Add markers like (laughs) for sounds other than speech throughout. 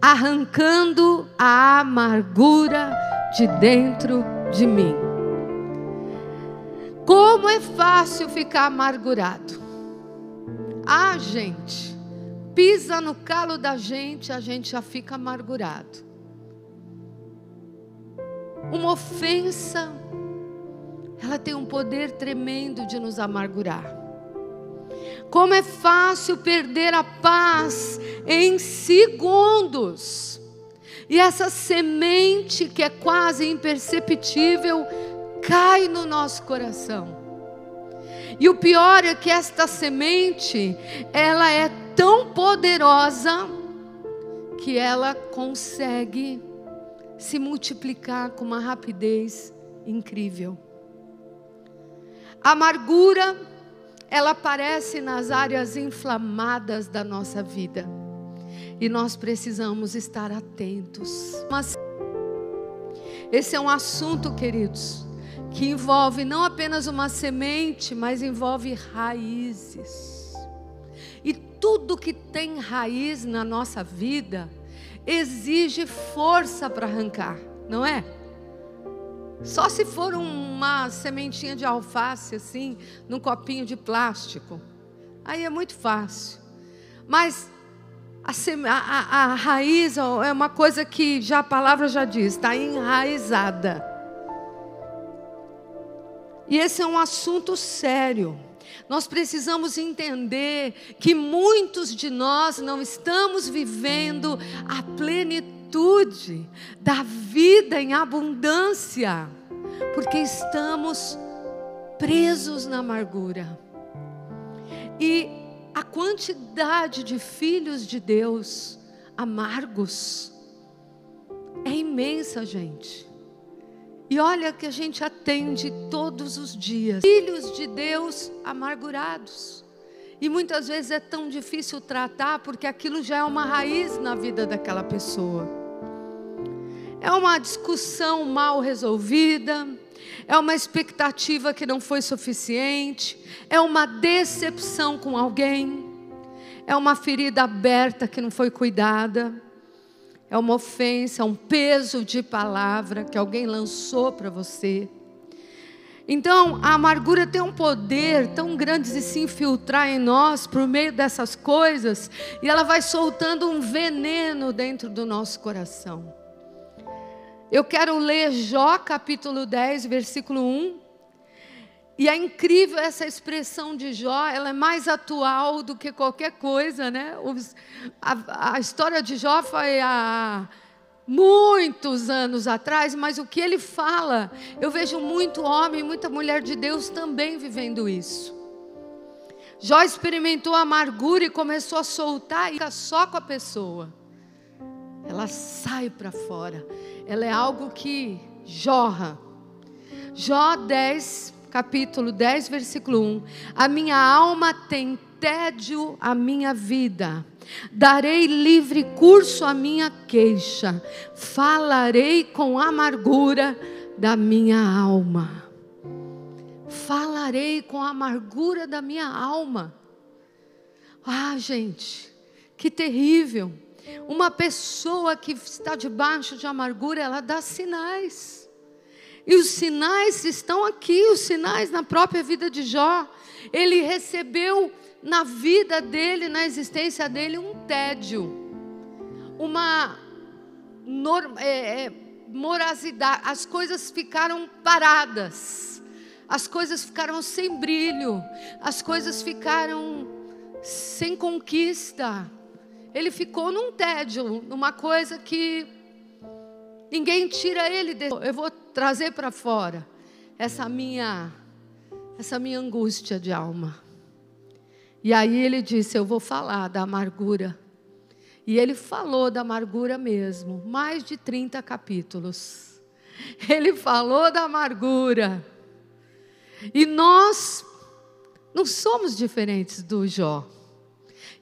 arrancando a amargura de dentro de mim. Como é fácil ficar amargurado. Ah, gente, pisa no calo da gente, a gente já fica amargurado. Uma ofensa, ela tem um poder tremendo de nos amargurar. Como é fácil perder a paz em segundos. E essa semente que é quase imperceptível cai no nosso coração. E o pior é que esta semente, ela é tão poderosa que ela consegue se multiplicar com uma rapidez incrível. Amargura, ela aparece nas áreas inflamadas da nossa vida. E nós precisamos estar atentos. Mas esse é um assunto, queridos, que envolve não apenas uma semente, mas envolve raízes. E tudo que tem raiz na nossa vida exige força para arrancar, não é? Só se for uma sementinha de alface assim, num copinho de plástico. Aí é muito fácil. Mas a, a, a, raiz é uma coisa que já a palavra já diz, está enraizada. E esse é um assunto sério. Nós precisamos entender que muitos de nós não estamos vivendo a plenitude da vida em abundância, porque estamos presos na amargura. E a quantidade de filhos de Deus amargos é imensa, gente. E olha que a gente atende todos os dias. Filhos de Deus amargurados. E muitas vezes é tão difícil tratar porque aquilo já é uma raiz na vida daquela pessoa. É uma discussão mal resolvida, é uma expectativa que não foi suficiente, é uma decepção com alguém, é uma ferida aberta que não foi cuidada é uma ofensa, é um peso de palavra que alguém lançou para você. Então, a amargura tem um poder tão grande de se infiltrar em nós por meio dessas coisas, e ela vai soltando um veneno dentro do nosso coração. Eu quero ler Jó capítulo 10, versículo 1. E é incrível essa expressão de Jó, ela é mais atual do que qualquer coisa, né? a, a história de Jó foi há muitos anos atrás, mas o que ele fala, eu vejo muito homem, muita mulher de Deus também vivendo isso. Jó experimentou amargura e começou a soltar e fica só com a pessoa. Ela sai para fora. Ela é algo que jorra. Jó 10, capítulo 10, versículo 1. A minha alma tem tédio a minha vida. Darei livre curso à minha queixa. Falarei com amargura da minha alma. Falarei com amargura da minha alma. Ah, gente, que terrível. Uma pessoa que está debaixo de amargura, ela dá sinais. E os sinais estão aqui, os sinais na própria vida de Jó. Ele recebeu na vida dele, na existência dele, um tédio, uma é, é, morasidade. As coisas ficaram paradas, as coisas ficaram sem brilho, as coisas ficaram sem conquista. Ele ficou num tédio, numa coisa que ninguém tira ele. De... Eu vou trazer para fora essa minha essa minha angústia de alma. E aí ele disse: Eu vou falar da amargura. E ele falou da amargura mesmo, mais de 30 capítulos. (laughs) Ele falou da amargura. E nós não somos diferentes do Jó.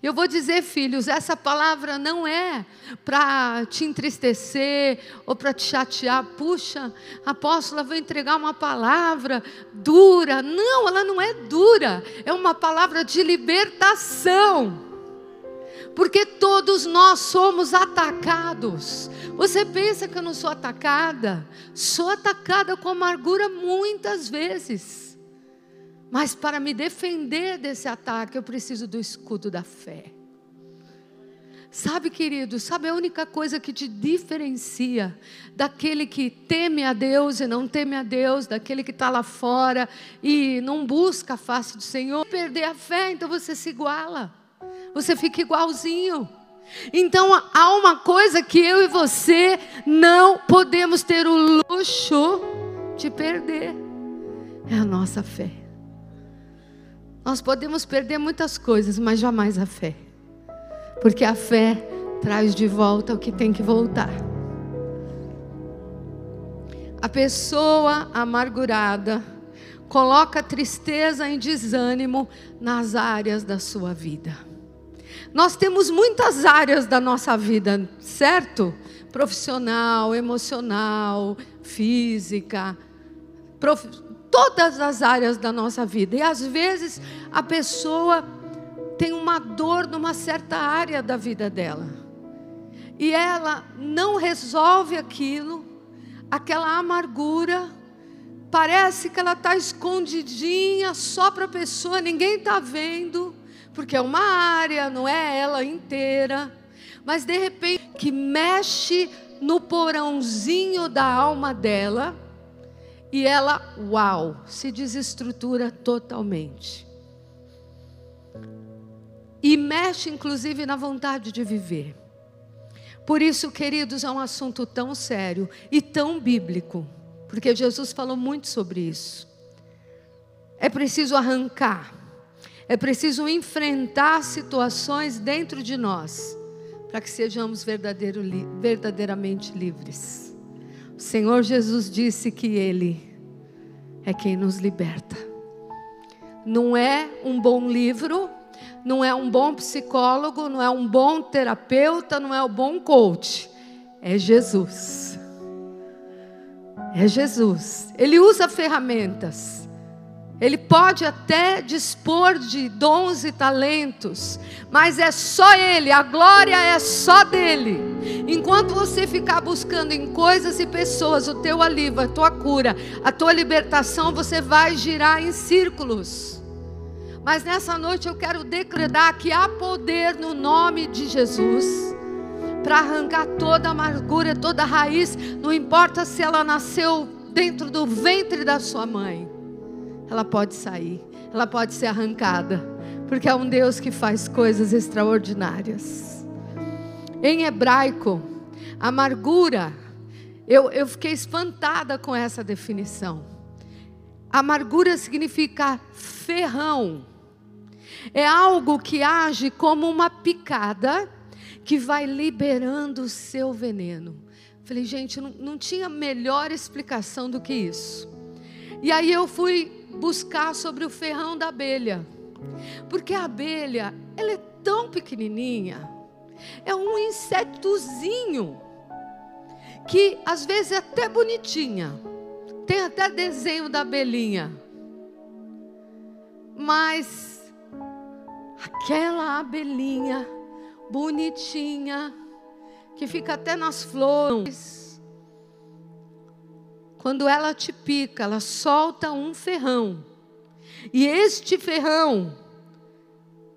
Eu vou dizer, filhos, essa palavra não é para te entristecer ou para te chatear. Puxa, a apóstola vai entregar uma palavra dura. Não, ela não é dura. É uma palavra de libertação. Porque todos nós somos atacados. Você pensa que eu não sou atacada? Sou atacada com amargura muitas vezes. Mas para me defender desse ataque, eu preciso do escudo da fé. Sabe, querido, sabe a única coisa que te diferencia daquele que teme a Deus e não teme a Deus, daquele que está lá fora e não busca a face do Senhor? Perder a fé, então você se iguala, você fica igualzinho. Então há uma coisa que eu e você não podemos ter o luxo de perder: é a nossa fé. Nós podemos perder muitas coisas, mas jamais a fé. Porque a fé traz de volta o que tem que voltar. A pessoa amargurada coloca tristeza e desânimo nas áreas da sua vida. Nós temos muitas áreas da nossa vida, certo? Profissional, emocional, física, prof... todas as áreas da nossa vida. E às vezes a pessoa tem uma dor numa certa área da vida dela. E ela não resolve aquilo, aquela amargura, parece que ela está escondidinha só para a pessoa, ninguém está vendo, porque é uma área, não é ela inteira. Mas de repente, que mexe no porãozinho da alma dela, e ela, uau, se desestrutura totalmente e mexe inclusive na vontade de viver. Por isso, queridos, é um assunto tão sério e tão bíblico, porque Jesus falou muito sobre isso. É preciso arrancar, é preciso enfrentar situações dentro de nós, para que sejamos verdadeiramente livres. Senhor Jesus disse que Ele é quem nos liberta. Não é um bom livro, não é um bom psicólogo, não é um bom terapeuta, não é um bom coach. É Jesus. É Jesus. Ele usa ferramentas. Ele pode até dispor de dons e talentos, mas é só Ele, a glória é só dele. Enquanto você ficar buscando em coisas e pessoas o teu alívio, a tua cura, a tua libertação, você vai girar em círculos. Mas nessa noite eu quero decretar que há poder no nome de Jesus para arrancar toda a amargura, toda a raiz, não importa se ela nasceu dentro do ventre da sua mãe, ela pode sair, ela pode ser arrancada, porque é um Deus que faz coisas extraordinárias. Em hebraico, amargura, eu, eu fiquei espantada com essa definição. Amargura significa ferrão é algo que age como uma picada que vai liberando o seu veneno. Falei, gente, não, não tinha melhor explicação do que isso. E aí eu fui buscar sobre o ferrão da abelha. Porque a abelha, ela é tão pequenininha, é um insetozinho, que às vezes é até bonitinha, tem até desenho da abelhinha, mas aquela abelhinha bonitinha, que fica até nas flores. Quando ela te pica, ela solta um ferrão. E este ferrão,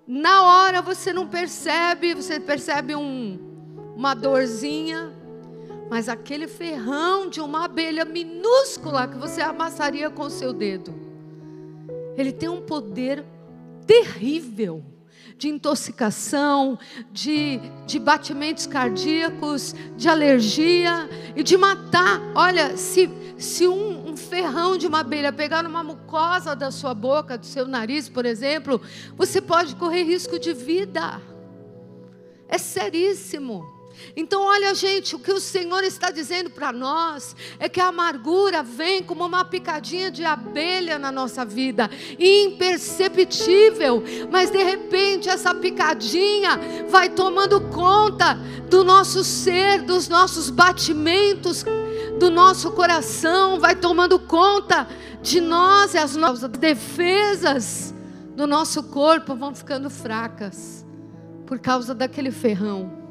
na hora você não percebe, você percebe um, uma dorzinha, mas aquele ferrão de uma abelha minúscula que você amassaria com seu dedo, ele tem um poder terrível de intoxicação, de, de batimentos cardíacos, de alergia e de matar. Olha, se, se um, um ferrão de uma abelha pegar numa mucosa da sua boca, do seu nariz, por exemplo, você pode correr risco de vida. É seríssimo. Então, olha, gente, o que o Senhor está dizendo para nós é que a amargura vem como uma picadinha de abelha na nossa vida, imperceptível, mas de repente essa picadinha vai tomando conta do nosso ser, dos nossos batimentos, do nosso coração, vai tomando conta de nós e as nossas defesas do nosso corpo vão ficando fracas por causa daquele ferrão.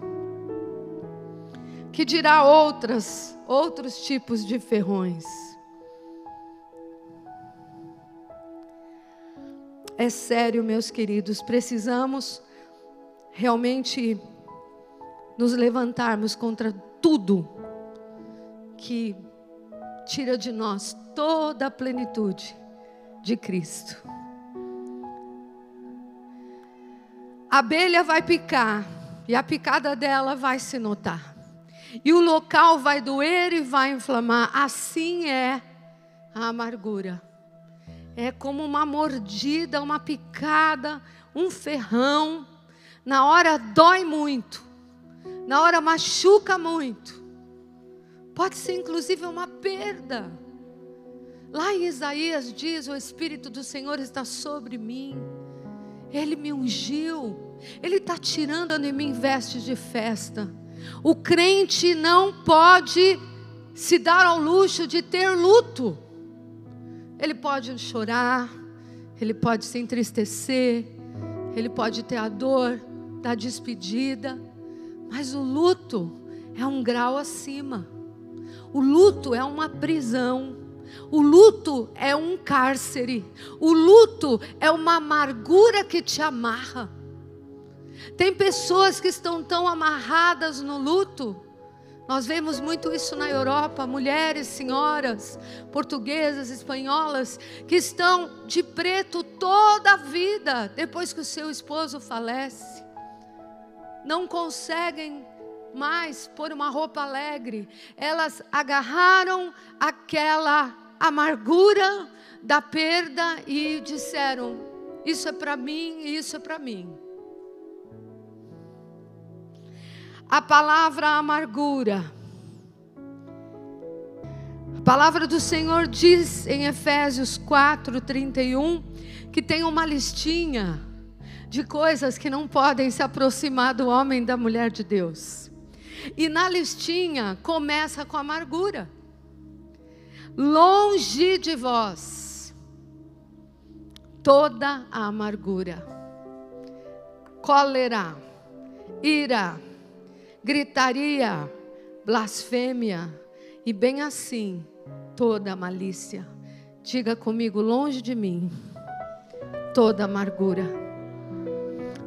Que dirá outras, outros tipos de ferrões. É sério, meus queridos, precisamos realmente nos levantarmos contra tudo que tira de nós toda a plenitude de Cristo. A abelha vai picar e a picada dela vai se notar. E o local vai doer e vai inflamar. Assim é a amargura. É como uma mordida, uma picada, um ferrão. Na hora dói muito. Na hora machuca muito. Pode ser inclusive uma perda. Lá em Isaías diz: O Espírito do Senhor está sobre mim. Ele me ungiu. Ele está tirando de mim vestes de festa. O crente não pode se dar ao luxo de ter luto. Ele pode chorar, ele pode se entristecer, ele pode ter a dor da despedida, mas o luto é um grau acima. O luto é uma prisão. O luto é um cárcere. O luto é uma amargura que te amarra. Tem pessoas que estão tão amarradas no luto. Nós vemos muito isso na Europa, mulheres, senhoras, portuguesas, espanholas, que estão de preto toda a vida depois que o seu esposo falece. Não conseguem mais pôr uma roupa alegre. Elas agarraram aquela amargura da perda e disseram: Isso é para mim isso é para mim. A palavra amargura. A palavra do Senhor diz em Efésios 4, 31 que tem uma listinha de coisas que não podem se aproximar do homem e da mulher de Deus. E na listinha começa com amargura longe de vós toda a amargura, cólera, ira, gritaria, blasfêmia e bem assim toda malícia. Diga comigo, longe de mim, toda amargura.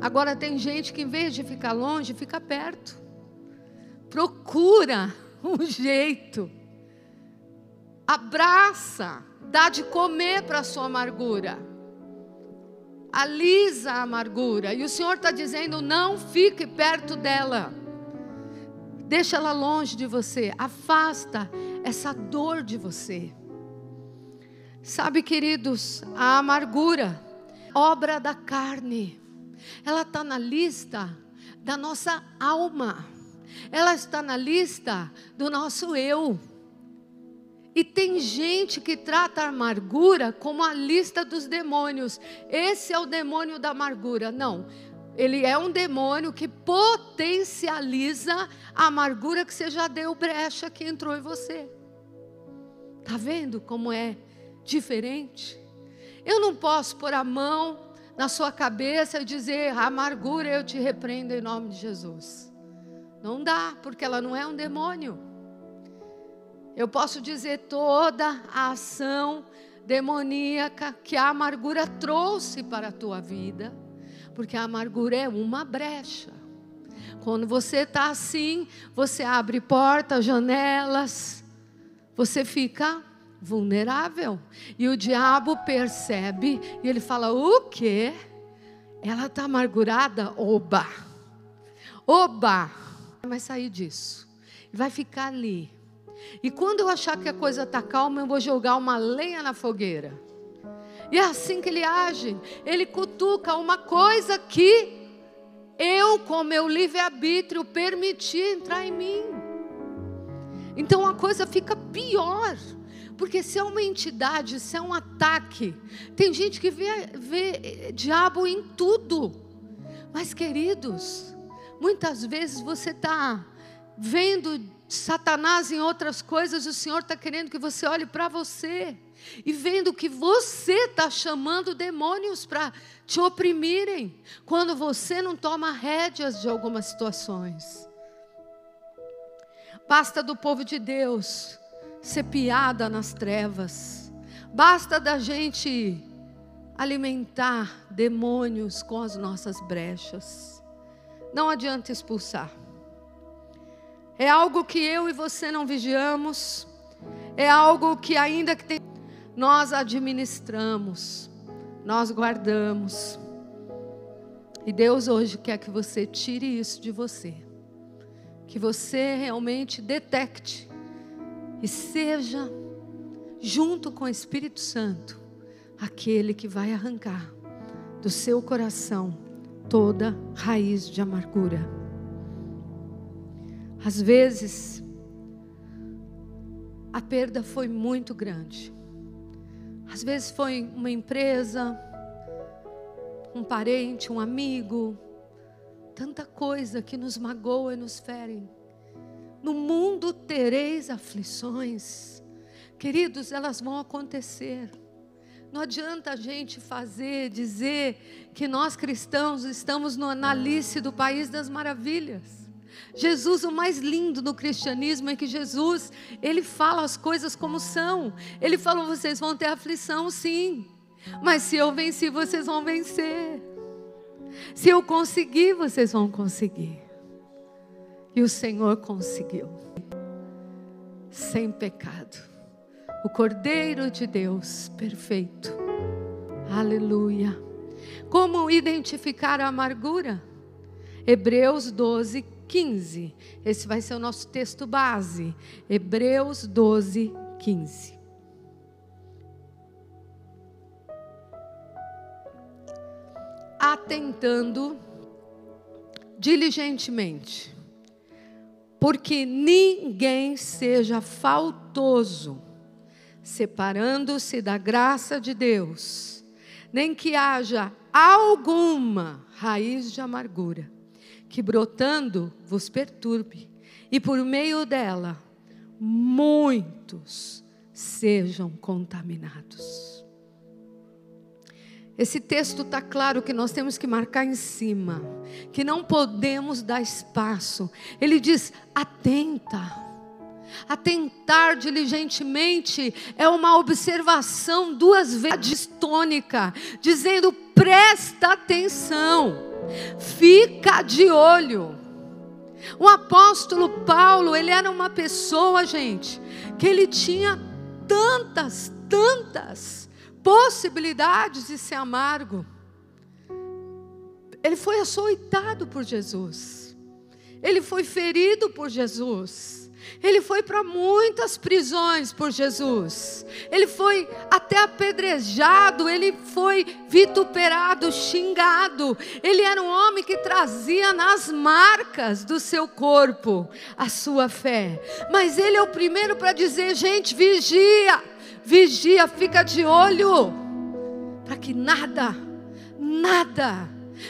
Agora tem gente que em vez de ficar longe, fica perto. Procura (laughs) um jeito abraça, dá de comer para a sua amargura, alisa a amargura. E o Senhor está dizendo: não fique perto dela, deixa ela longe de você, afasta essa dor de você. Sabe, queridos, a amargura, obra da carne, ela está na lista da nossa alma, ela está na lista do nosso eu. E tem gente que trata a amargura como a lista dos demônios. Esse é o demônio da amargura. Não. Ele é um demônio que potencializa a amargura que você já deu brecha que entrou em você. Tá vendo como é diferente? Eu não posso pôr a mão na sua cabeça e dizer: amargura eu te repreendo em nome de Jesus. Não dá, porque ela não é um demônio. Eu posso dizer toda a ação demoníaca que a amargura trouxe para a tua vida, porque a amargura é uma brecha. Quando você está assim, você abre portas, janelas, você fica vulnerável. E o diabo percebe e ele fala: O quê? Ela está amargurada? Oba! Oba! Vai sair disso. Vai ficar ali e quando eu achar que a coisa está calma, eu vou jogar uma lenha na fogueira. E é assim que ele age. Ele cutuca uma coisa que eu, com meu livre-arbítrio, permiti entrar em mim. Então a coisa fica pior. Porque se é uma entidade, se é um ataque, tem gente que vê, vê diabo em tudo. Mas, queridos, muitas vezes você está vendo Satanás em outras coisas, o Senhor está querendo que você olhe para você e vendo que você está chamando demônios para te oprimirem, quando você não toma rédeas de algumas situações. Basta do povo de Deus ser piada nas trevas, basta da gente alimentar demônios com as nossas brechas. Não adianta expulsar. É algo que eu e você não vigiamos, é algo que ainda que tem, nós administramos, nós guardamos. E Deus hoje quer que você tire isso de você. Que você realmente detecte e seja junto com o Espírito Santo aquele que vai arrancar do seu coração toda raiz de amargura. Às vezes, a perda foi muito grande. Às vezes foi uma empresa, um parente, um amigo, tanta coisa que nos magoa e nos fere. No mundo tereis aflições. Queridos, elas vão acontecer. Não adianta a gente fazer, dizer que nós cristãos estamos no, na Alice do País das Maravilhas. Jesus, o mais lindo no cristianismo é que Jesus, ele fala as coisas como são. Ele falou: vocês vão ter aflição, sim, mas se eu venci, vocês vão vencer. Se eu conseguir, vocês vão conseguir. E o Senhor conseguiu, sem pecado. O Cordeiro de Deus, perfeito. Aleluia. Como identificar a amargura? Hebreus 12, 15. Esse vai ser o nosso texto base. Hebreus 12, 15. Atentando diligentemente, porque ninguém seja faltoso, separando-se da graça de Deus, nem que haja alguma raiz de amargura que brotando vos perturbe, e por meio dela muitos sejam contaminados. Esse texto está claro que nós temos que marcar em cima, que não podemos dar espaço. Ele diz: atenta. Atentar diligentemente é uma observação duas vezes tônica, dizendo presta atenção. Fica de olho. O apóstolo Paulo, ele era uma pessoa, gente, que ele tinha tantas, tantas possibilidades de ser amargo. Ele foi açoitado por Jesus. Ele foi ferido por Jesus. Ele foi para muitas prisões por Jesus. Ele foi até apedrejado, ele foi vituperado, xingado. Ele era um homem que trazia nas marcas do seu corpo a sua fé. Mas ele é o primeiro para dizer: gente, vigia, vigia, fica de olho, para que nada, nada,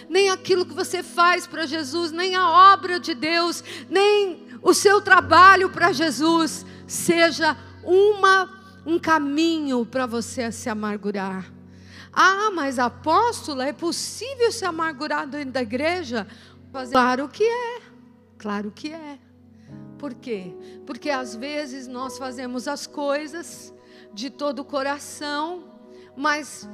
nem aquilo que você faz para Jesus, nem a obra de Deus, nem o seu trabalho para Jesus seja uma, um caminho para você se amargurar. Ah, mas apóstola, é possível se amargurar dentro da igreja? Claro que é, claro que é. Por quê? Porque às vezes nós fazemos as coisas de todo o coração, mas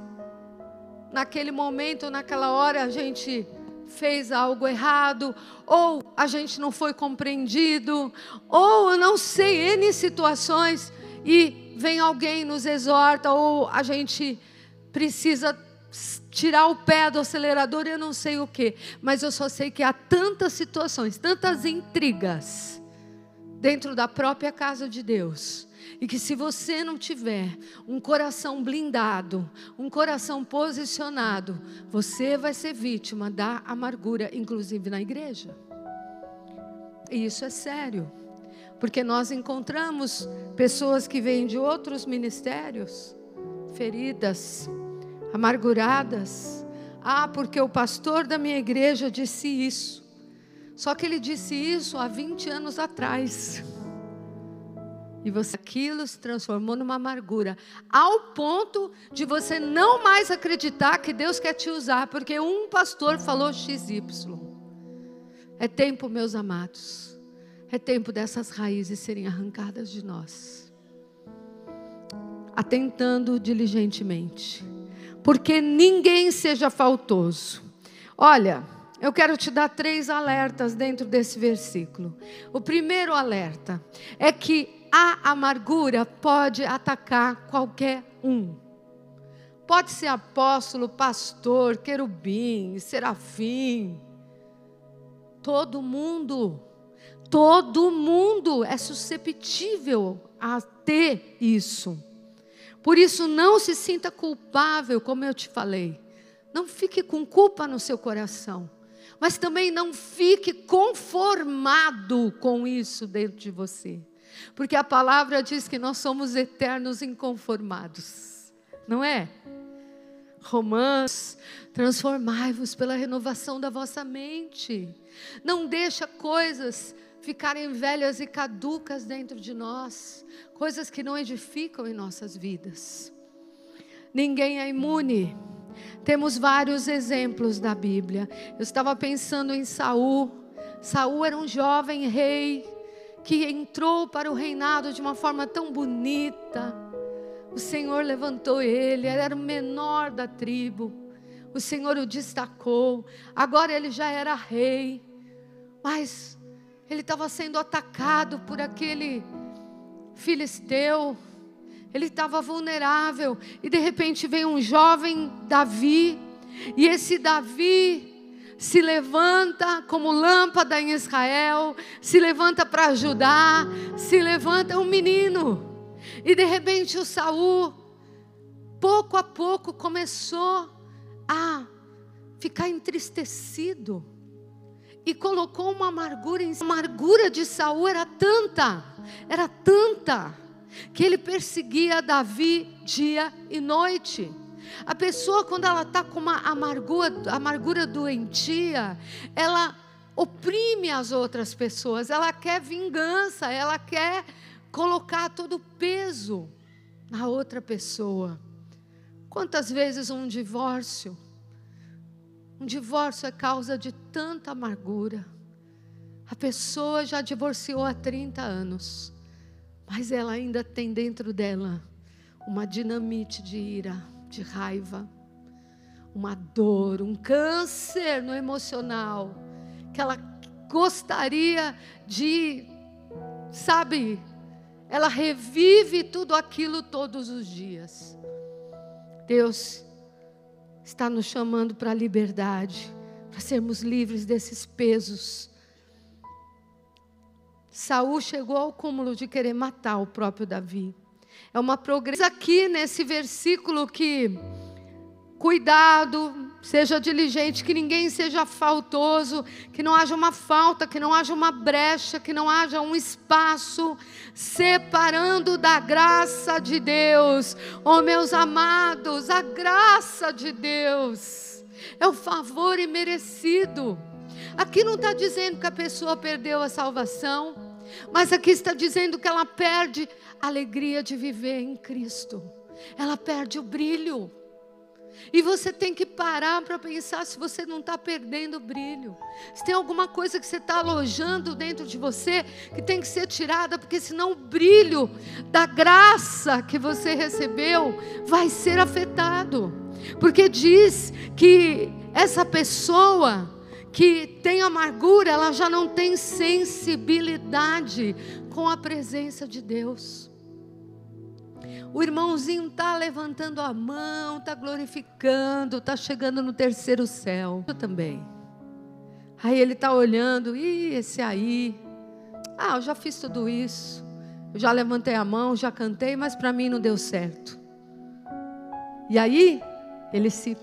naquele momento, naquela hora, a gente fez algo errado, ou a gente não foi compreendido, ou eu não sei, N situações, e vem alguém nos exorta, ou a gente precisa tirar o pé do acelerador, eu não sei o que, mas eu só sei que há tantas situações, tantas intrigas dentro da própria casa de Deus e que se você não tiver um coração blindado, um coração posicionado, você vai ser vítima da amargura, inclusive na igreja. E isso é sério. Porque nós encontramos pessoas que vêm de outros ministérios, feridas, amarguradas. Ah, porque o pastor da minha igreja disse isso. Só que ele disse isso há 20 anos atrás. E você aquilo se transformou numa amargura, ao ponto de você não mais acreditar que Deus quer te usar, porque um pastor falou XY. É tempo, meus amados. É tempo dessas raízes serem arrancadas de nós. Atentando diligentemente. Porque ninguém seja faltoso. Olha, eu quero te dar três alertas dentro desse versículo. O primeiro alerta é que a amargura pode atacar qualquer um. Pode ser apóstolo, pastor, querubim, serafim. Todo mundo, todo mundo é susceptível a ter isso. Por isso, não se sinta culpável, como eu te falei. Não fique com culpa no seu coração. Mas também não fique conformado com isso dentro de você. Porque a palavra diz que nós somos eternos inconformados, não é? Romanos, transformai-vos pela renovação da vossa mente. Não deixa coisas ficarem velhas e caducas dentro de nós, coisas que não edificam em nossas vidas. Ninguém é imune. Temos vários exemplos da Bíblia. Eu estava pensando em Saul. Saul era um jovem rei que entrou para o reinado de uma forma tão bonita. O Senhor levantou ele, ele era o menor da tribo. O Senhor o destacou. Agora ele já era rei. Mas ele estava sendo atacado por aquele filisteu. Ele estava vulnerável. E de repente vem um jovem Davi. E esse Davi se levanta como lâmpada em Israel, se levanta para ajudar, se levanta um menino. E de repente o Saul, pouco a pouco, começou a ficar entristecido e colocou uma amargura em A amargura de Saul era tanta, era tanta, que ele perseguia Davi dia e noite. A pessoa, quando ela está com uma amargura, amargura doentia, ela oprime as outras pessoas, ela quer vingança, ela quer colocar todo o peso na outra pessoa. Quantas vezes um divórcio? Um divórcio é causa de tanta amargura. A pessoa já divorciou há 30 anos, mas ela ainda tem dentro dela uma dinamite de ira de raiva, uma dor, um câncer no emocional, que ela gostaria de, sabe, ela revive tudo aquilo todos os dias. Deus está nos chamando para a liberdade, para sermos livres desses pesos. Saul chegou ao cúmulo de querer matar o próprio Davi. É uma progressão aqui nesse versículo que cuidado, seja diligente, que ninguém seja faltoso, que não haja uma falta, que não haja uma brecha, que não haja um espaço separando da graça de Deus. Oh, meus amados, a graça de Deus é o favor imerecido. Aqui não está dizendo que a pessoa perdeu a salvação, mas aqui está dizendo que ela perde a alegria de viver em Cristo. Ela perde o brilho. E você tem que parar para pensar se você não está perdendo o brilho. Se tem alguma coisa que você está alojando dentro de você que tem que ser tirada, porque senão o brilho da graça que você recebeu vai ser afetado. Porque diz que essa pessoa que tem amargura, ela já não tem sensibilidade com a presença de Deus. O irmãozinho está levantando a mão, está glorificando, está chegando no terceiro céu. Eu também. Aí ele está olhando, e esse aí. Ah, eu já fiz tudo isso. Eu já levantei a mão, já cantei, mas para mim não deu certo. E aí ele se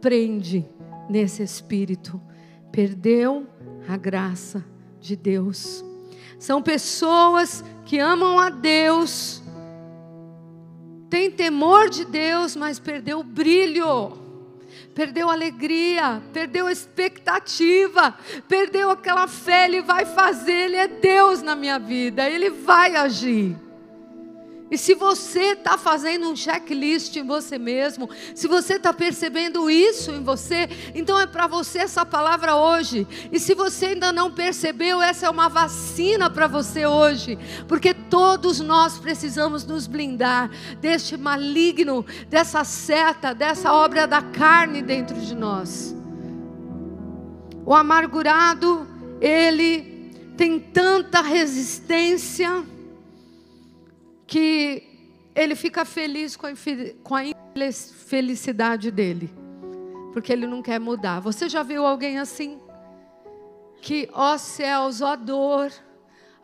prende nesse espírito. Perdeu a graça de Deus. São pessoas que amam a Deus tem temor de Deus, mas perdeu o brilho, perdeu a alegria, perdeu a expectativa, perdeu aquela fé. Ele vai fazer, Ele é Deus na minha vida, Ele vai agir. E se você está fazendo um checklist em você mesmo, se você está percebendo isso em você, então é para você essa palavra hoje. E se você ainda não percebeu, essa é uma vacina para você hoje, porque todos nós precisamos nos blindar deste maligno, dessa seta, dessa obra da carne dentro de nós. O amargurado, ele tem tanta resistência que ele fica feliz com a, com a infelicidade dele, porque ele não quer mudar. Você já viu alguém assim? Que, ó céus, ó dor,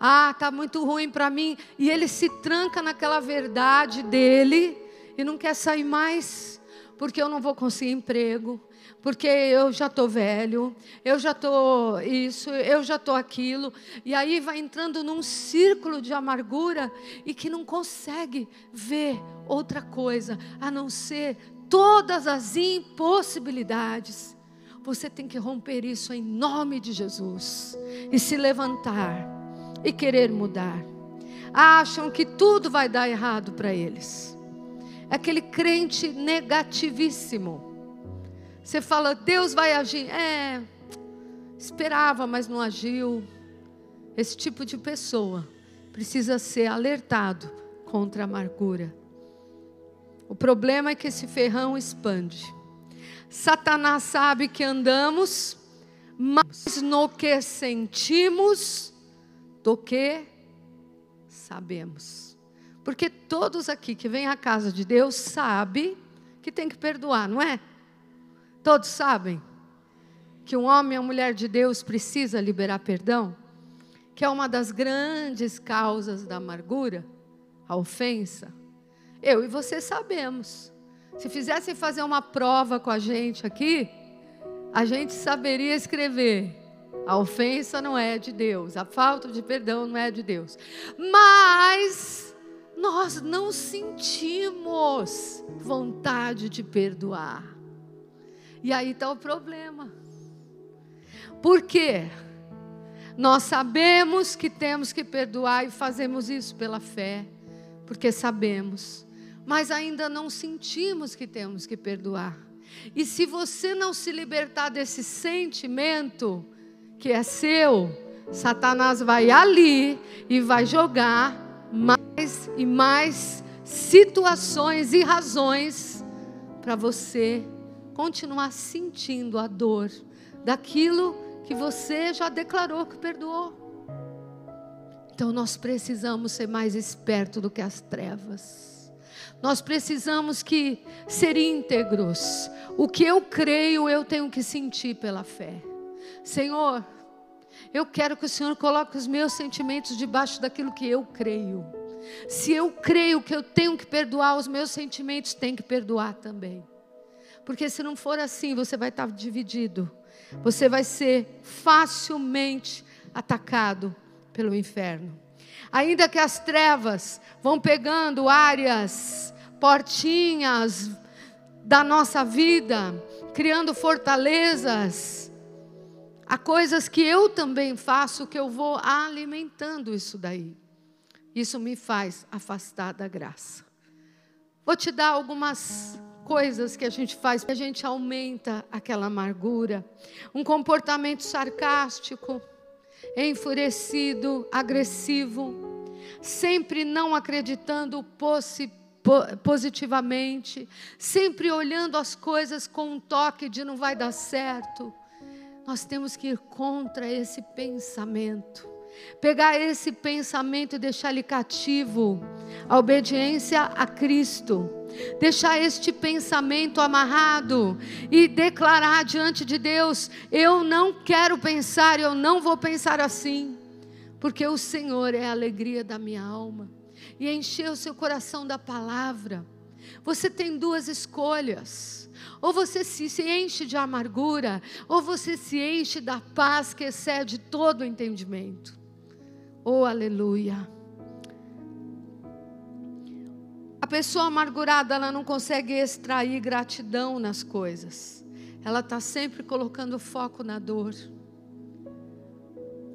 ah, tá muito ruim para mim, e ele se tranca naquela verdade dele e não quer sair mais, porque eu não vou conseguir emprego, porque eu já estou velho, eu já estou isso, eu já estou aquilo, e aí vai entrando num círculo de amargura e que não consegue ver outra coisa a não ser todas as impossibilidades. Você tem que romper isso em nome de Jesus e se levantar e querer mudar. Acham que tudo vai dar errado para eles. É aquele crente negativíssimo você fala, Deus vai agir. É, esperava, mas não agiu. Esse tipo de pessoa precisa ser alertado contra a amargura. O problema é que esse ferrão expande. Satanás sabe que andamos mais no que sentimos do que sabemos. Porque todos aqui que vêm à casa de Deus sabem que tem que perdoar, não é? Todos sabem que um homem ou mulher de Deus precisa liberar perdão, que é uma das grandes causas da amargura, a ofensa. Eu e você sabemos. Se fizessem fazer uma prova com a gente aqui, a gente saberia escrever. A ofensa não é de Deus, a falta de perdão não é de Deus. Mas nós não sentimos vontade de perdoar. E aí está o problema. Por quê? Nós sabemos que temos que perdoar e fazemos isso pela fé, porque sabemos, mas ainda não sentimos que temos que perdoar. E se você não se libertar desse sentimento que é seu, Satanás vai ali e vai jogar mais e mais situações e razões para você continuar sentindo a dor daquilo que você já declarou que perdoou. Então nós precisamos ser mais espertos do que as trevas. Nós precisamos que ser íntegros. O que eu creio, eu tenho que sentir pela fé. Senhor, eu quero que o Senhor coloque os meus sentimentos debaixo daquilo que eu creio. Se eu creio que eu tenho que perdoar, os meus sentimentos têm que perdoar também. Porque se não for assim, você vai estar dividido. Você vai ser facilmente atacado pelo inferno. Ainda que as trevas vão pegando áreas, portinhas da nossa vida, criando fortalezas, há coisas que eu também faço que eu vou alimentando isso daí. Isso me faz afastar da graça. Vou te dar algumas coisas que a gente faz, a gente aumenta aquela amargura. Um comportamento sarcástico, enfurecido, agressivo, sempre não acreditando positivamente, sempre olhando as coisas com um toque de não vai dar certo. Nós temos que ir contra esse pensamento. Pegar esse pensamento e deixar ele cativo, a obediência a Cristo deixar este pensamento amarrado e declarar diante de Deus: eu não quero pensar, eu não vou pensar assim, porque o Senhor é a alegria da minha alma. E encher o seu coração da palavra. Você tem duas escolhas. Ou você se enche de amargura, ou você se enche da paz que excede todo o entendimento. Oh, aleluia. A pessoa amargurada, ela não consegue extrair gratidão nas coisas. ela está sempre colocando foco na dor.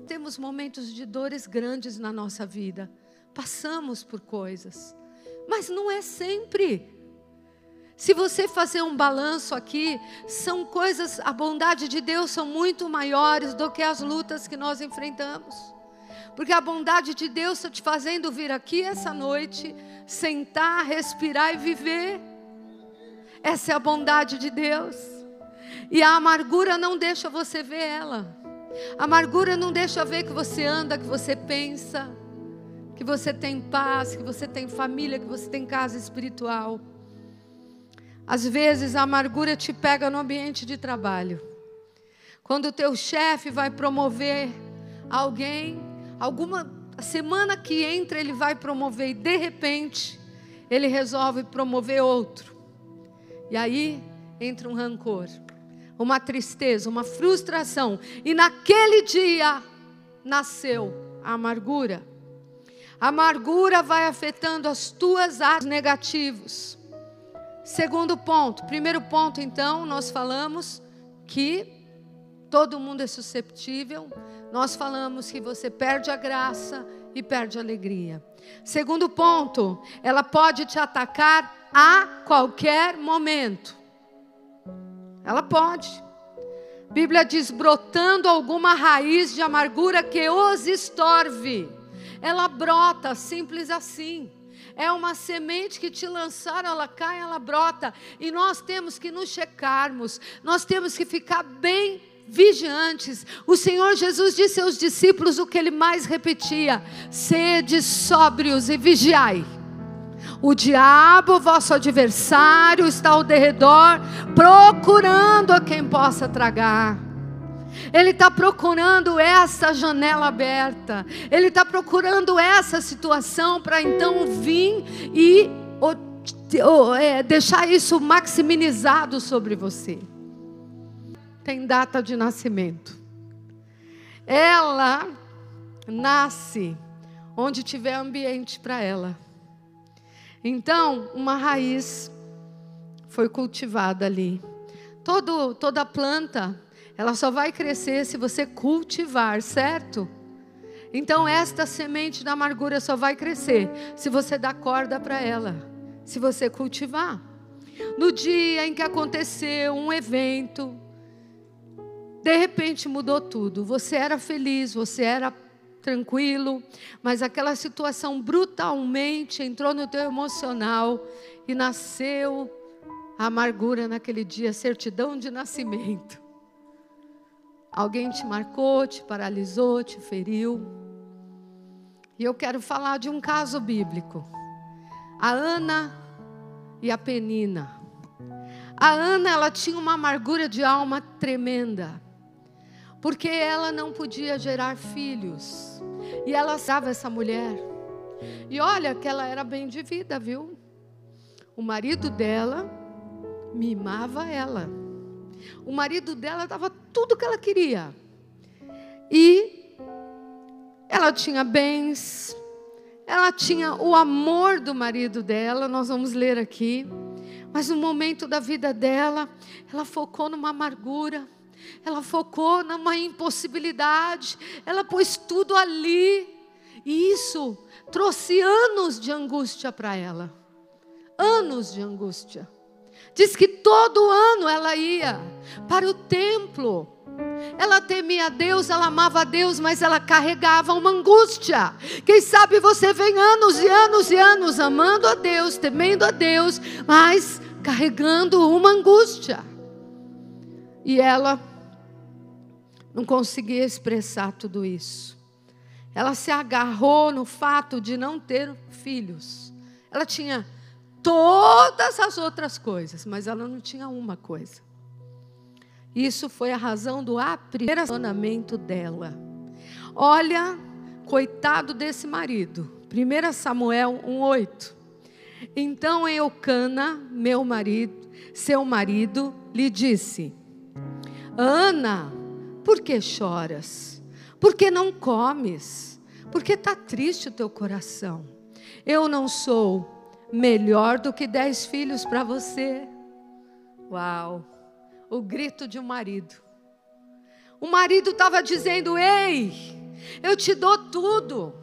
Temos momentos de dores grandes na nossa vida, passamos por coisas, mas não é sempre. Se você fazer um balanço aqui, são coisas, a bondade de Deus são muito maiores do que as lutas que nós enfrentamos. Porque a bondade de Deus está te fazendo vir aqui essa noite, sentar, respirar e viver. Essa é a bondade de Deus. E a amargura não deixa você ver ela. A amargura não deixa ver que você anda, que você pensa, que você tem paz, que você tem família, que você tem casa espiritual. Às vezes a amargura te pega no ambiente de trabalho. Quando o teu chefe vai promover alguém, alguma semana que entra ele vai promover e de repente ele resolve promover outro. E aí entra um rancor, uma tristeza, uma frustração. E naquele dia nasceu a amargura. A amargura vai afetando as tuas áreas negativos. Segundo ponto, primeiro ponto então, nós falamos que todo mundo é susceptível. Nós falamos que você perde a graça e perde a alegria. Segundo ponto, ela pode te atacar a qualquer momento. Ela pode. Bíblia diz: brotando alguma raiz de amargura que os estorve. Ela brota, simples assim. É uma semente que te lançaram, ela cai, ela brota. E nós temos que nos checarmos, nós temos que ficar bem vigiantes. O Senhor Jesus disse aos discípulos o que ele mais repetia: sede sóbrios e vigiai. O diabo, vosso adversário, está ao derredor, procurando a quem possa tragar. Ele está procurando essa janela aberta. Ele está procurando essa situação para então vir e é, deixar isso maximizado sobre você. Tem data de nascimento. Ela nasce onde tiver ambiente para ela. Então, uma raiz foi cultivada ali. Todo, toda planta, ela só vai crescer se você cultivar, certo? Então, esta semente da amargura só vai crescer se você dar corda para ela, se você cultivar. No dia em que aconteceu um evento, de repente mudou tudo. Você era feliz, você era tranquilo, mas aquela situação brutalmente entrou no teu emocional e nasceu a amargura naquele dia, certidão de nascimento. Alguém te marcou, te paralisou, te feriu. E eu quero falar de um caso bíblico. A Ana e a Penina. A Ana, ela tinha uma amargura de alma tremenda porque ela não podia gerar filhos. E ela estava essa mulher. E olha que ela era bem de vida, viu? O marido dela mimava ela. O marido dela dava tudo que ela queria. E ela tinha bens, ela tinha o amor do marido dela, nós vamos ler aqui. Mas no momento da vida dela, ela focou numa amargura ela focou numa impossibilidade, ela pôs tudo ali, e isso trouxe anos de angústia para ela. Anos de angústia. Diz que todo ano ela ia para o templo. Ela temia Deus, ela amava a Deus, mas ela carregava uma angústia. Quem sabe você vem anos e anos e anos amando a Deus, temendo a Deus, mas carregando uma angústia. E ela não conseguia expressar tudo isso. Ela se agarrou no fato de não ter filhos. Ela tinha todas as outras coisas, mas ela não tinha uma coisa. Isso foi a razão do aprisionamento dela. Olha, coitado desse marido. 1 Samuel 1:8. Então Eucana, meu marido, seu marido, lhe disse: Ana, por que choras? Por que não comes? Por que está triste o teu coração? Eu não sou melhor do que dez filhos para você. Uau! o grito de um marido. O marido estava dizendo: Ei, eu te dou tudo,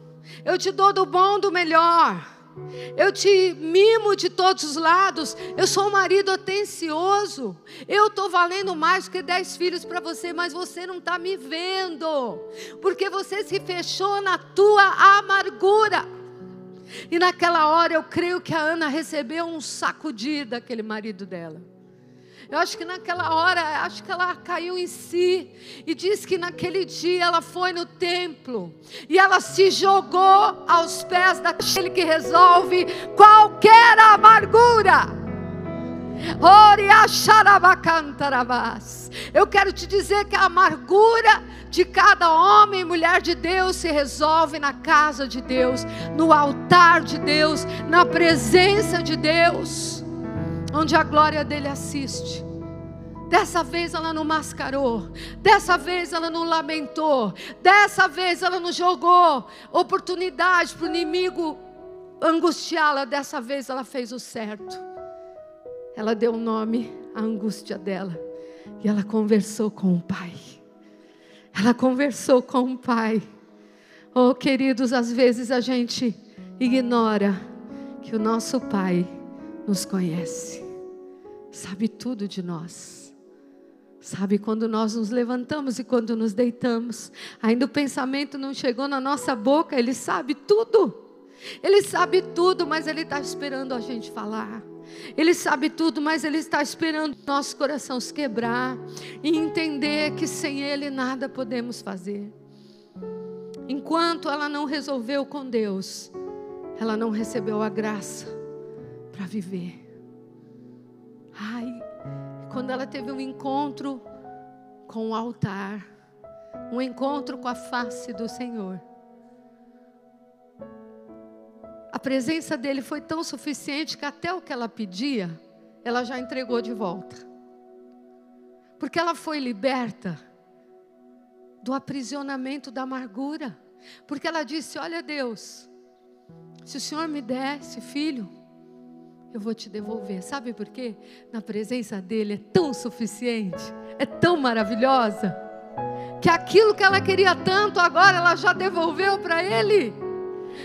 eu te dou do bom, do melhor. Eu te mimo de todos os lados. Eu sou um marido atencioso. Eu estou valendo mais que dez filhos para você, mas você não está me vendo. Porque você se fechou na tua amargura. E naquela hora eu creio que a Ana recebeu um sacudir daquele marido dela. Eu acho que naquela hora, acho que ela caiu em si e diz que naquele dia ela foi no templo e ela se jogou aos pés daquele que resolve qualquer amargura. Eu quero te dizer que a amargura de cada homem e mulher de Deus se resolve na casa de Deus, no altar de Deus, na presença de Deus onde a glória dele assiste. Dessa vez ela não mascarou, dessa vez ela não lamentou, dessa vez ela não jogou oportunidade para o inimigo angustiá-la, dessa vez ela fez o certo. Ela deu um nome à angústia dela e ela conversou com o pai. Ela conversou com o pai. Oh, queridos, às vezes a gente ignora que o nosso pai nos conhece sabe tudo de nós. Sabe quando nós nos levantamos e quando nos deitamos, ainda o pensamento não chegou na nossa boca, Ele sabe tudo. Ele sabe tudo, mas Ele está esperando a gente falar. Ele sabe tudo, mas Ele está esperando nosso coração se quebrar e entender que sem Ele nada podemos fazer. Enquanto ela não resolveu com Deus, ela não recebeu a graça para viver. Ai, quando ela teve um encontro com o altar, um encontro com a face do Senhor. A presença dele foi tão suficiente que até o que ela pedia, ela já entregou de volta. Porque ela foi liberta do aprisionamento da amargura. Porque ela disse: Olha, Deus, se o Senhor me desse filho, eu vou te devolver. Sabe por quê? Na presença dele é tão suficiente, é tão maravilhosa, que aquilo que ela queria tanto agora ela já devolveu para ele.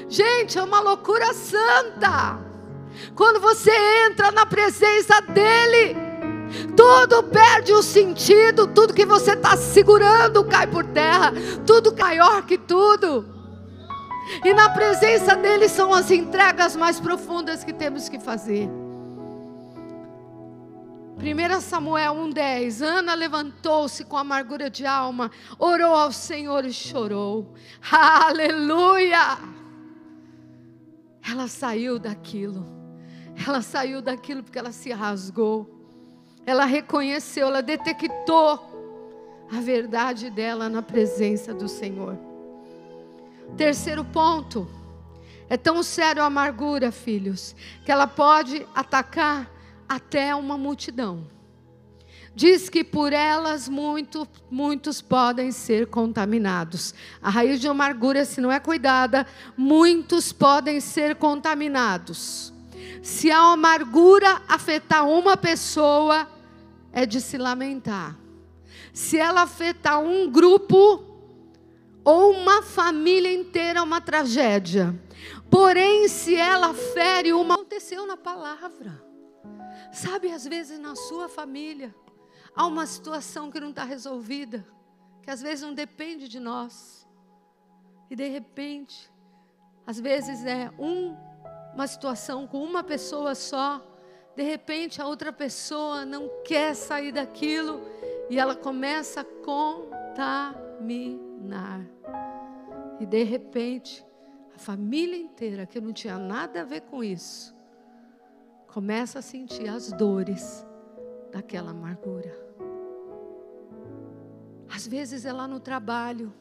Gente, é uma loucura santa. Quando você entra na presença dele, tudo perde o sentido, tudo que você está segurando cai por terra, tudo maior que tudo. E na presença dele são as entregas mais profundas que temos que fazer. 1 Samuel 1,10 Ana levantou-se com amargura de alma, orou ao Senhor e chorou. (laughs) Aleluia! Ela saiu daquilo, ela saiu daquilo porque ela se rasgou, ela reconheceu, ela detectou a verdade dela na presença do Senhor. Terceiro ponto. É tão sério a amargura, filhos, que ela pode atacar até uma multidão. Diz que por elas muito, muitos podem ser contaminados. A raiz de amargura, se não é cuidada, muitos podem ser contaminados. Se a amargura afetar uma pessoa, é de se lamentar. Se ela afetar um grupo, ou uma família inteira uma tragédia. Porém, se ela fere uma, aconteceu na palavra. Sabe, às vezes na sua família há uma situação que não está resolvida, que às vezes não depende de nós. E de repente, às vezes é um, uma situação com uma pessoa só, de repente a outra pessoa não quer sair daquilo e ela começa a contaminar e de repente, a família inteira, que não tinha nada a ver com isso, começa a sentir as dores daquela amargura. Às vezes é lá no trabalho,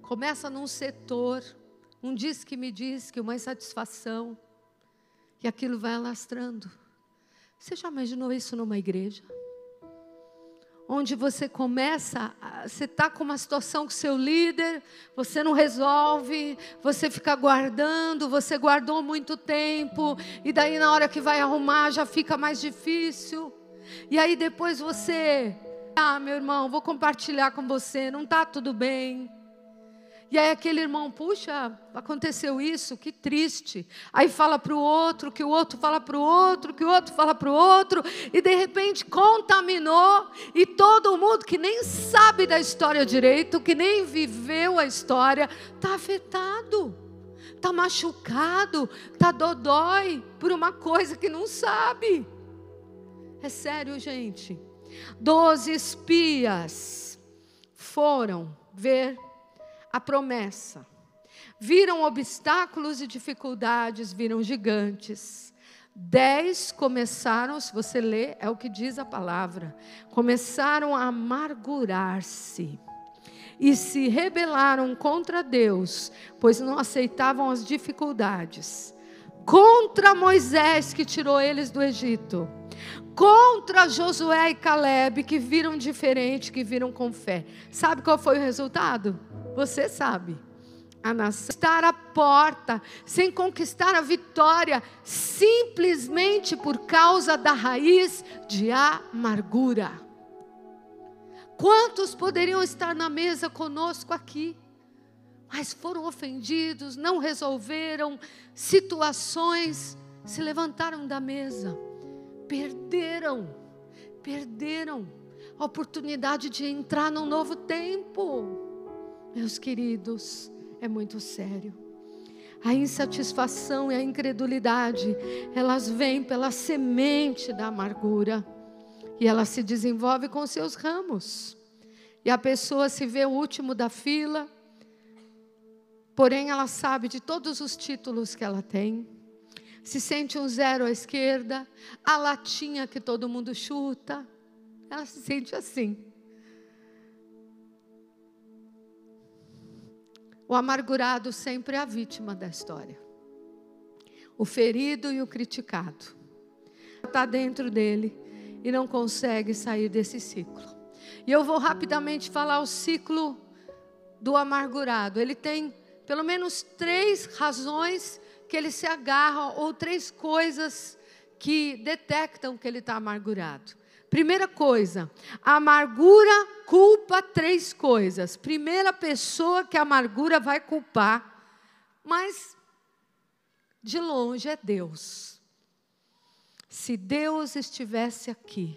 começa num setor, um diz que me diz que uma insatisfação, e aquilo vai alastrando. Você já imaginou isso numa igreja? Onde você começa, você está com uma situação com seu líder, você não resolve, você fica guardando, você guardou muito tempo, e daí na hora que vai arrumar já fica mais difícil. E aí depois você, ah, meu irmão, vou compartilhar com você, não está tudo bem. E aí aquele irmão, puxa, aconteceu isso, que triste. Aí fala para o outro, que o outro fala para o outro, que o outro fala para o outro, e de repente contaminou, e todo mundo que nem sabe da história direito, que nem viveu a história, está afetado, está machucado, está dodói por uma coisa que não sabe. É sério, gente. Doze espias foram ver a promessa. Viram obstáculos e dificuldades, viram gigantes. Dez começaram, se você ler, é o que diz a palavra, começaram a amargurar-se e se rebelaram contra Deus, pois não aceitavam as dificuldades. Contra Moisés, que tirou eles do Egito. Contra Josué e Caleb, que viram diferente, que viram com fé. Sabe qual foi o resultado? Você sabe. A nação estar à porta, sem conquistar a vitória, simplesmente por causa da raiz de amargura. Quantos poderiam estar na mesa conosco aqui, mas foram ofendidos, não resolveram situações, se levantaram da mesa, perderam, perderam a oportunidade de entrar num novo tempo. Meus queridos, é muito sério. A insatisfação e a incredulidade, elas vêm pela semente da amargura e ela se desenvolve com seus ramos. E a pessoa se vê o último da fila, porém ela sabe de todos os títulos que ela tem, se sente um zero à esquerda, a latinha que todo mundo chuta, ela se sente assim. O amargurado sempre é a vítima da história. O ferido e o criticado. Está dentro dele e não consegue sair desse ciclo. E eu vou rapidamente falar o ciclo do amargurado. Ele tem pelo menos três razões que ele se agarra, ou três coisas que detectam que ele está amargurado. Primeira coisa, a amargura culpa três coisas. Primeira pessoa que a amargura vai culpar, mas de longe é Deus. Se Deus estivesse aqui,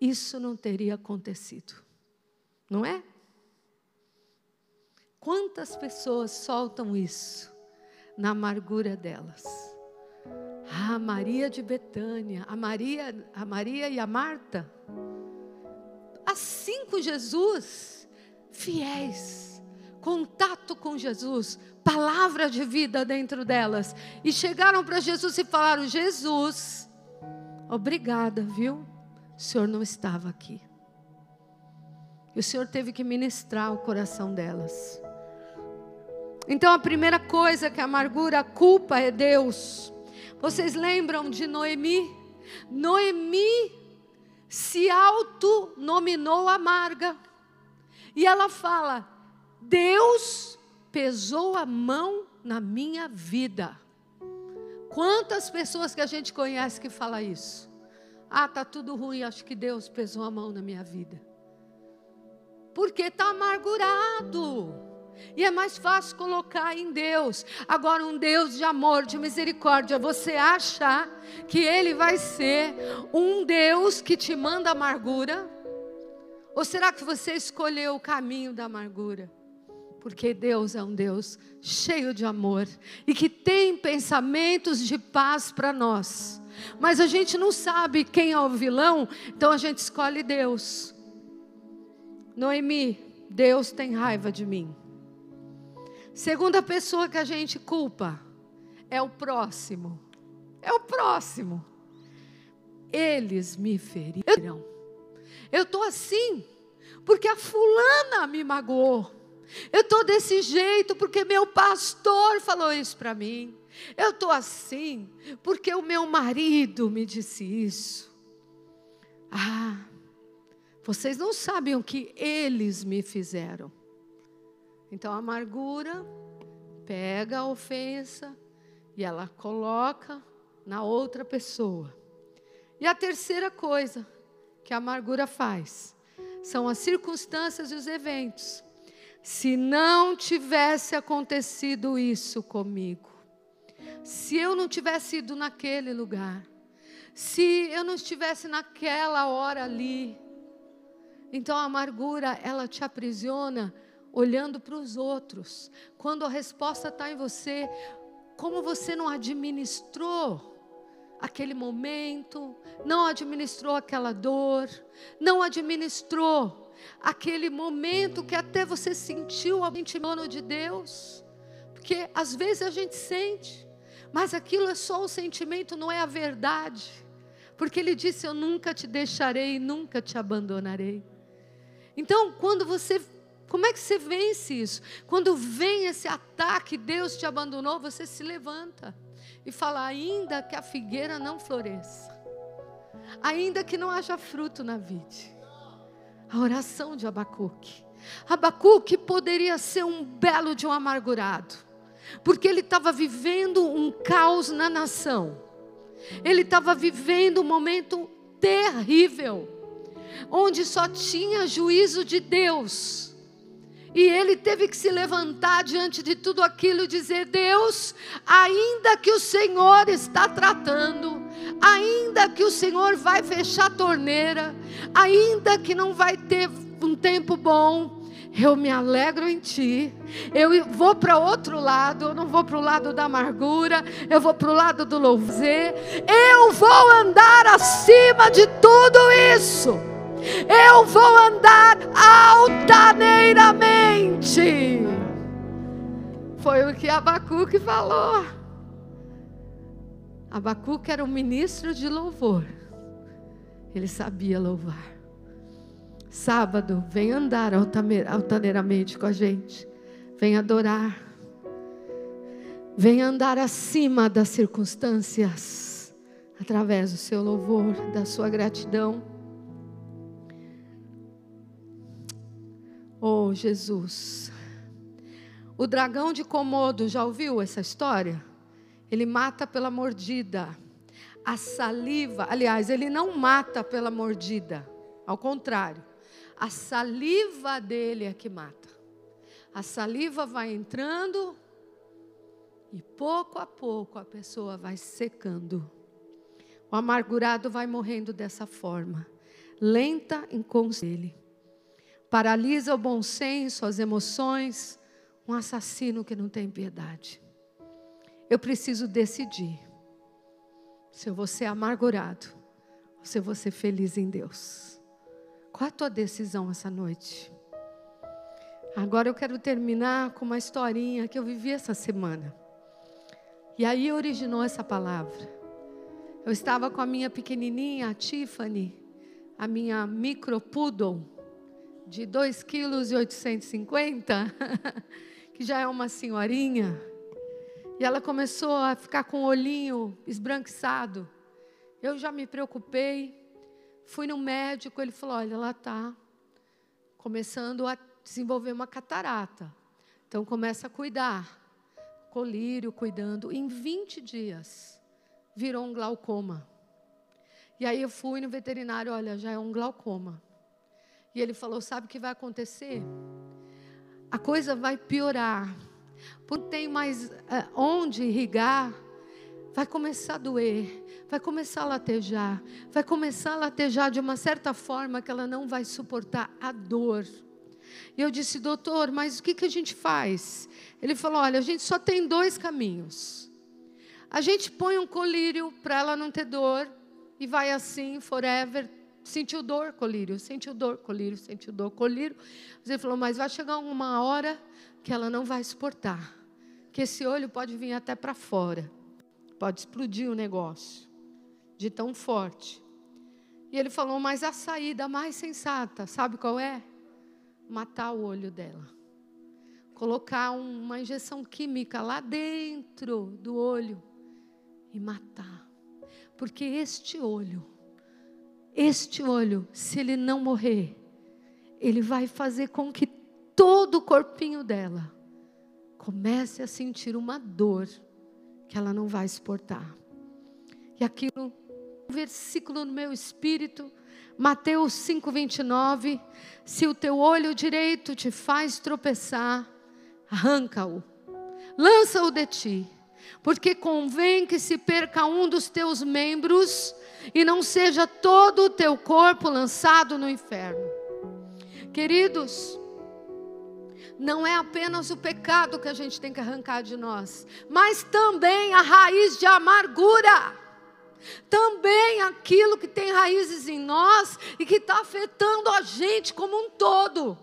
isso não teria acontecido. Não é? Quantas pessoas soltam isso na amargura delas? Ah, Maria de Betânia, a Maria, a Maria e a Marta. Assim com Jesus, fiéis, contato com Jesus, palavra de vida dentro delas. E chegaram para Jesus e falaram: Jesus, obrigada, viu? O Senhor não estava aqui. E o Senhor teve que ministrar o coração delas. Então a primeira coisa que a amargura, a culpa é Deus. Vocês lembram de Noemi? Noemi se autonominou amarga. E ela fala: Deus pesou a mão na minha vida. Quantas pessoas que a gente conhece que fala isso? Ah, tá tudo ruim, acho que Deus pesou a mão na minha vida. Porque está amargurado. E é mais fácil colocar em Deus. Agora, um Deus de amor, de misericórdia, você acha que Ele vai ser um Deus que te manda amargura? Ou será que você escolheu o caminho da amargura? Porque Deus é um Deus cheio de amor e que tem pensamentos de paz para nós. Mas a gente não sabe quem é o vilão, então a gente escolhe Deus. Noemi, Deus tem raiva de mim. Segunda pessoa que a gente culpa é o próximo. É o próximo. Eles me feriram. Eu estou assim porque a fulana me magoou. Eu estou desse jeito porque meu pastor falou isso para mim. Eu estou assim porque o meu marido me disse isso. Ah, vocês não sabem o que eles me fizeram. Então a amargura pega a ofensa e ela coloca na outra pessoa. E a terceira coisa, que a amargura faz são as circunstâncias e os eventos. Se não tivesse acontecido isso comigo, se eu não tivesse ido naquele lugar, se eu não estivesse naquela hora ali, então a amargura ela te aprisiona olhando para os outros. Quando a resposta está em você, como você não administrou aquele momento, não administrou aquela dor, não administrou aquele momento que até você sentiu o abandono de Deus. Porque às vezes a gente sente, mas aquilo é só o sentimento, não é a verdade. Porque ele disse: Eu nunca te deixarei, nunca te abandonarei. Então, quando você como é que você vence isso? Quando vem esse ataque, Deus te abandonou, você se levanta e fala: ainda que a figueira não floresça, ainda que não haja fruto na vide. A oração de Abacuque. Abacuque poderia ser um belo de um amargurado, porque ele estava vivendo um caos na nação, ele estava vivendo um momento terrível, onde só tinha juízo de Deus. E ele teve que se levantar diante de tudo aquilo e dizer: Deus, ainda que o Senhor está tratando, ainda que o Senhor vai fechar a torneira, ainda que não vai ter um tempo bom, eu me alegro em ti. Eu vou para outro lado, eu não vou para o lado da amargura, eu vou para o lado do louvor. Eu vou andar acima de tudo isso. Eu vou andar altaneiramente. Foi o que Abacuque falou. Abacuque era um ministro de louvor. Ele sabia louvar. Sábado, vem andar altaneiramente com a gente. Vem adorar. Vem andar acima das circunstâncias. Através do seu louvor, da sua gratidão. Oh, Jesus. O dragão de Komodo, já ouviu essa história? Ele mata pela mordida. A saliva, aliás, ele não mata pela mordida, ao contrário. A saliva dele é que mata. A saliva vai entrando e pouco a pouco a pessoa vai secando. O amargurado vai morrendo dessa forma, lenta em dele paralisa o bom senso, as emoções, um assassino que não tem piedade. Eu preciso decidir se eu vou ser amargurado ou se eu vou ser feliz em Deus. Qual a tua decisão essa noite? Agora eu quero terminar com uma historinha que eu vivi essa semana. E aí originou essa palavra. Eu estava com a minha pequenininha, a Tiffany, a minha micro poodle, de 2 quilos e 850, (laughs) que já é uma senhorinha, e ela começou a ficar com o olhinho esbranquiçado. Eu já me preocupei, fui no médico, ele falou: olha, ela está começando a desenvolver uma catarata. Então começa a cuidar. Colírio, cuidando. Em 20 dias, virou um glaucoma. E aí eu fui no veterinário, olha, já é um glaucoma. E ele falou: Sabe o que vai acontecer? A coisa vai piorar. Porque tem mais é, onde irrigar, vai começar a doer, vai começar a latejar, vai começar a latejar de uma certa forma que ela não vai suportar a dor. E eu disse, doutor, mas o que, que a gente faz? Ele falou: olha, a gente só tem dois caminhos. A gente põe um colírio para ela não ter dor e vai assim, forever, Sentiu dor, colírio, sentiu dor, colírio, sentiu dor, colírio. Ele falou, mas vai chegar uma hora que ela não vai suportar. Que esse olho pode vir até para fora. Pode explodir o negócio. De tão forte. E ele falou, mas a saída mais sensata, sabe qual é? Matar o olho dela. Colocar uma injeção química lá dentro do olho e matar. Porque este olho este olho, se ele não morrer, ele vai fazer com que todo o corpinho dela comece a sentir uma dor que ela não vai suportar. E aquilo versículo no meu espírito, Mateus 5:29, se o teu olho direito te faz tropeçar, arranca-o. Lança-o de ti, porque convém que se perca um dos teus membros e não seja todo o teu corpo lançado no inferno. Queridos, não é apenas o pecado que a gente tem que arrancar de nós, mas também a raiz de amargura. Também aquilo que tem raízes em nós e que está afetando a gente como um todo.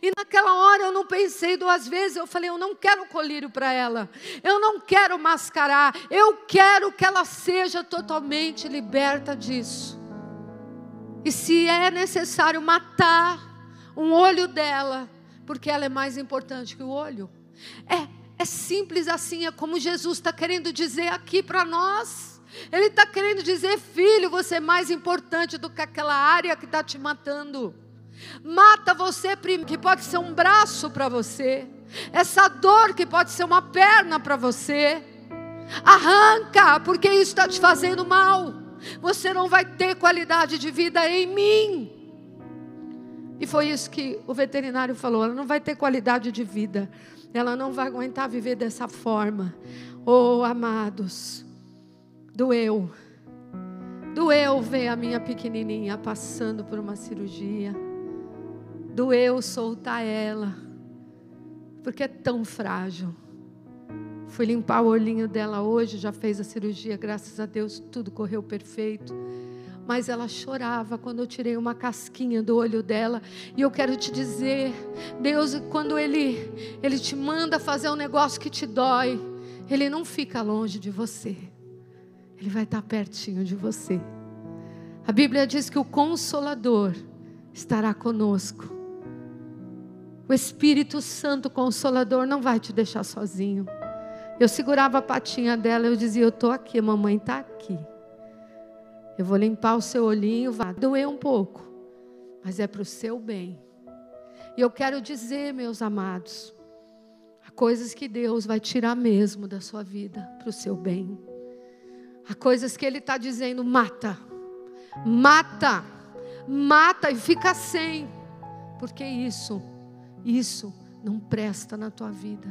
E naquela hora eu não pensei duas vezes, eu falei: eu não quero colírio para ela, eu não quero mascarar, eu quero que ela seja totalmente liberta disso. E se é necessário matar um olho dela, porque ela é mais importante que o olho, é, é simples assim, é como Jesus está querendo dizer aqui para nós. Ele está querendo dizer, filho, você é mais importante do que aquela área que está te matando. Mata você, que pode ser um braço para você. Essa dor que pode ser uma perna para você. Arranca, porque isso está te fazendo mal. Você não vai ter qualidade de vida em mim. E foi isso que o veterinário falou: ela não vai ter qualidade de vida. Ela não vai aguentar viver dessa forma. Oh, amados, doeu. Doeu ver a minha pequenininha passando por uma cirurgia doeu soltar ela, porque é tão frágil. Fui limpar o olhinho dela hoje, já fez a cirurgia, graças a Deus, tudo correu perfeito. Mas ela chorava quando eu tirei uma casquinha do olho dela. E eu quero te dizer, Deus, quando Ele, Ele te manda fazer um negócio que te dói, Ele não fica longe de você. Ele vai estar pertinho de você. A Bíblia diz que o Consolador estará conosco o Espírito Santo Consolador não vai te deixar sozinho. Eu segurava a patinha dela, eu dizia: Eu estou aqui, mamãe está aqui. Eu vou limpar o seu olhinho, vai doer um pouco, mas é para o seu bem. E eu quero dizer, meus amados, há coisas que Deus vai tirar mesmo da sua vida para o seu bem. Há coisas que Ele está dizendo: mata, mata, mata e fica sem, porque isso isso não presta na tua vida,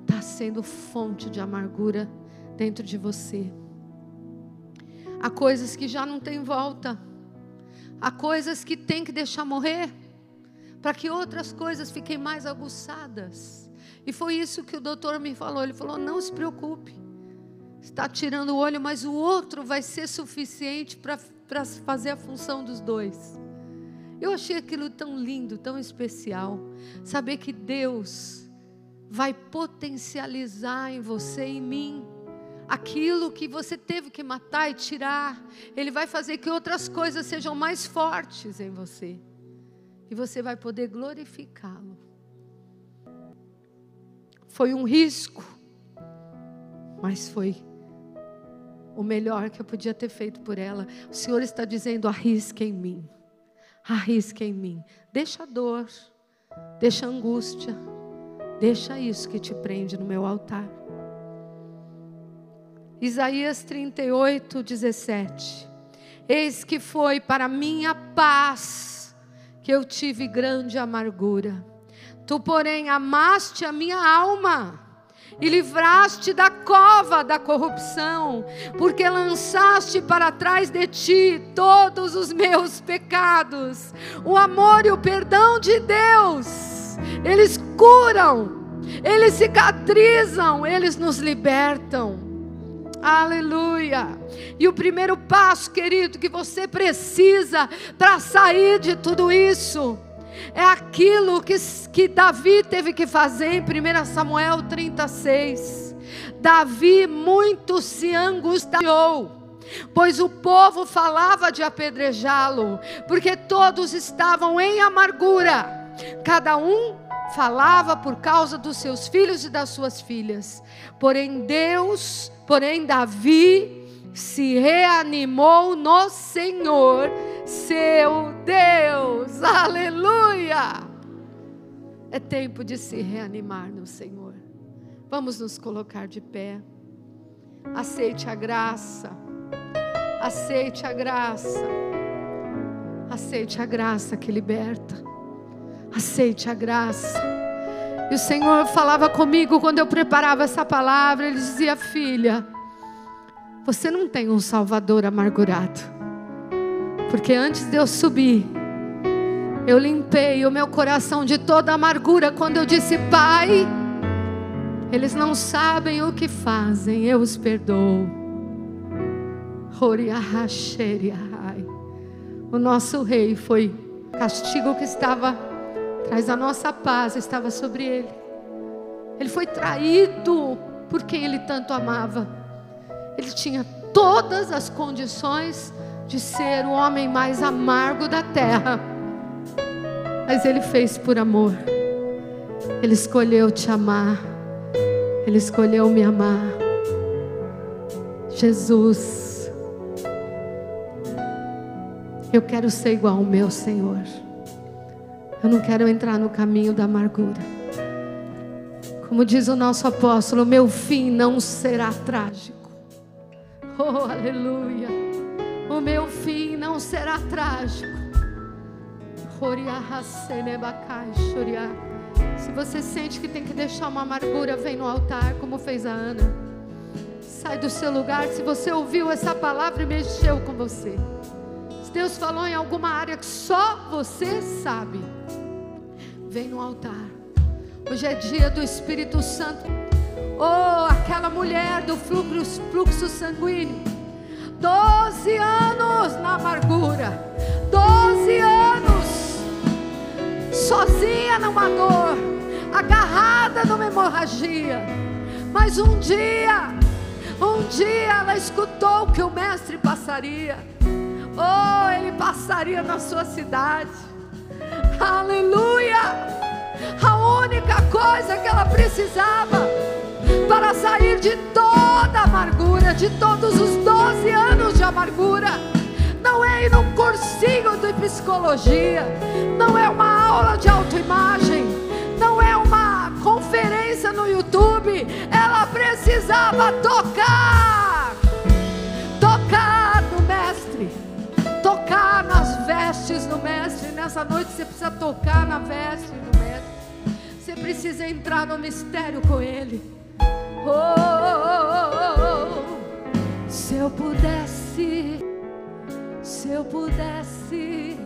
está sendo fonte de amargura dentro de você. Há coisas que já não tem volta, há coisas que tem que deixar morrer, para que outras coisas fiquem mais aguçadas. E foi isso que o doutor me falou. Ele falou: não se preocupe, está tirando o olho, mas o outro vai ser suficiente para fazer a função dos dois. Eu achei aquilo tão lindo, tão especial. Saber que Deus vai potencializar em você e em mim aquilo que você teve que matar e tirar. Ele vai fazer que outras coisas sejam mais fortes em você. E você vai poder glorificá-lo. Foi um risco, mas foi o melhor que eu podia ter feito por ela. O Senhor está dizendo: arrisque em mim arrisca em mim. Deixa a dor, deixa a angústia, deixa isso que te prende no meu altar. Isaías 38, 17. Eis que foi para minha paz que eu tive grande amargura. Tu, porém, amaste a minha alma e livraste da cova da corrupção, porque lançaste para trás de ti todos os meus pecados. O amor e o perdão de Deus, eles curam, eles cicatrizam, eles nos libertam. Aleluia. E o primeiro passo, querido, que você precisa para sair de tudo isso é aquilo que, que Davi teve que fazer em 1 Samuel 36. Davi muito se angustiou, pois o povo falava de apedrejá-lo, porque todos estavam em amargura, cada um falava por causa dos seus filhos e das suas filhas. Porém, Deus, porém, Davi se reanimou no Senhor seu Deus. Aleluia! É tempo de se reanimar no Senhor. Vamos nos colocar de pé. Aceite a graça. Aceite a graça. Aceite a graça que liberta. Aceite a graça. E o Senhor falava comigo quando eu preparava essa palavra. Ele dizia: Filha, você não tem um Salvador amargurado. Porque antes de eu subir, eu limpei o meu coração de toda amargura quando eu disse: Pai, eles não sabem o que fazem, eu os perdoo. O nosso rei foi castigo que estava traz a nossa paz, estava sobre ele. Ele foi traído por quem ele tanto amava. Ele tinha todas as condições de ser o homem mais amargo da terra. Mas ele fez por amor. Ele escolheu te amar. Ele escolheu me amar. Jesus, eu quero ser igual ao meu Senhor. Eu não quero entrar no caminho da amargura. Como diz o nosso apóstolo, meu fim não será trágico. Oh, aleluia. O meu fim não será trágico. Se você sente que tem que deixar uma amargura, vem no altar, como fez a Ana. Sai do seu lugar. Se você ouviu essa palavra e mexeu com você. Se Deus falou em alguma área que só você sabe vem no altar. Hoje é dia do Espírito Santo. Oh, aquela mulher do fluxo, fluxo sanguíneo. Doze anos na amargura. Doze anos. Sozinha numa dor. Agarrada numa hemorragia. Mas um dia, um dia ela escutou que o mestre passaria. Oh, ele passaria na sua cidade. Aleluia! A única coisa que ela precisava para sair de toda amargura, de todos os 12 anos de amargura, não é ir num cursinho de psicologia, não é uma aula de autoimagem, não é uma conferência no YouTube, ela precisava tocar, tocar no Mestre, tocar nas vestes do Mestre nessa noite você precisa tocar na veste do mestre. Você precisa entrar no mistério com ele. Oh, se eu pudesse, se eu pudesse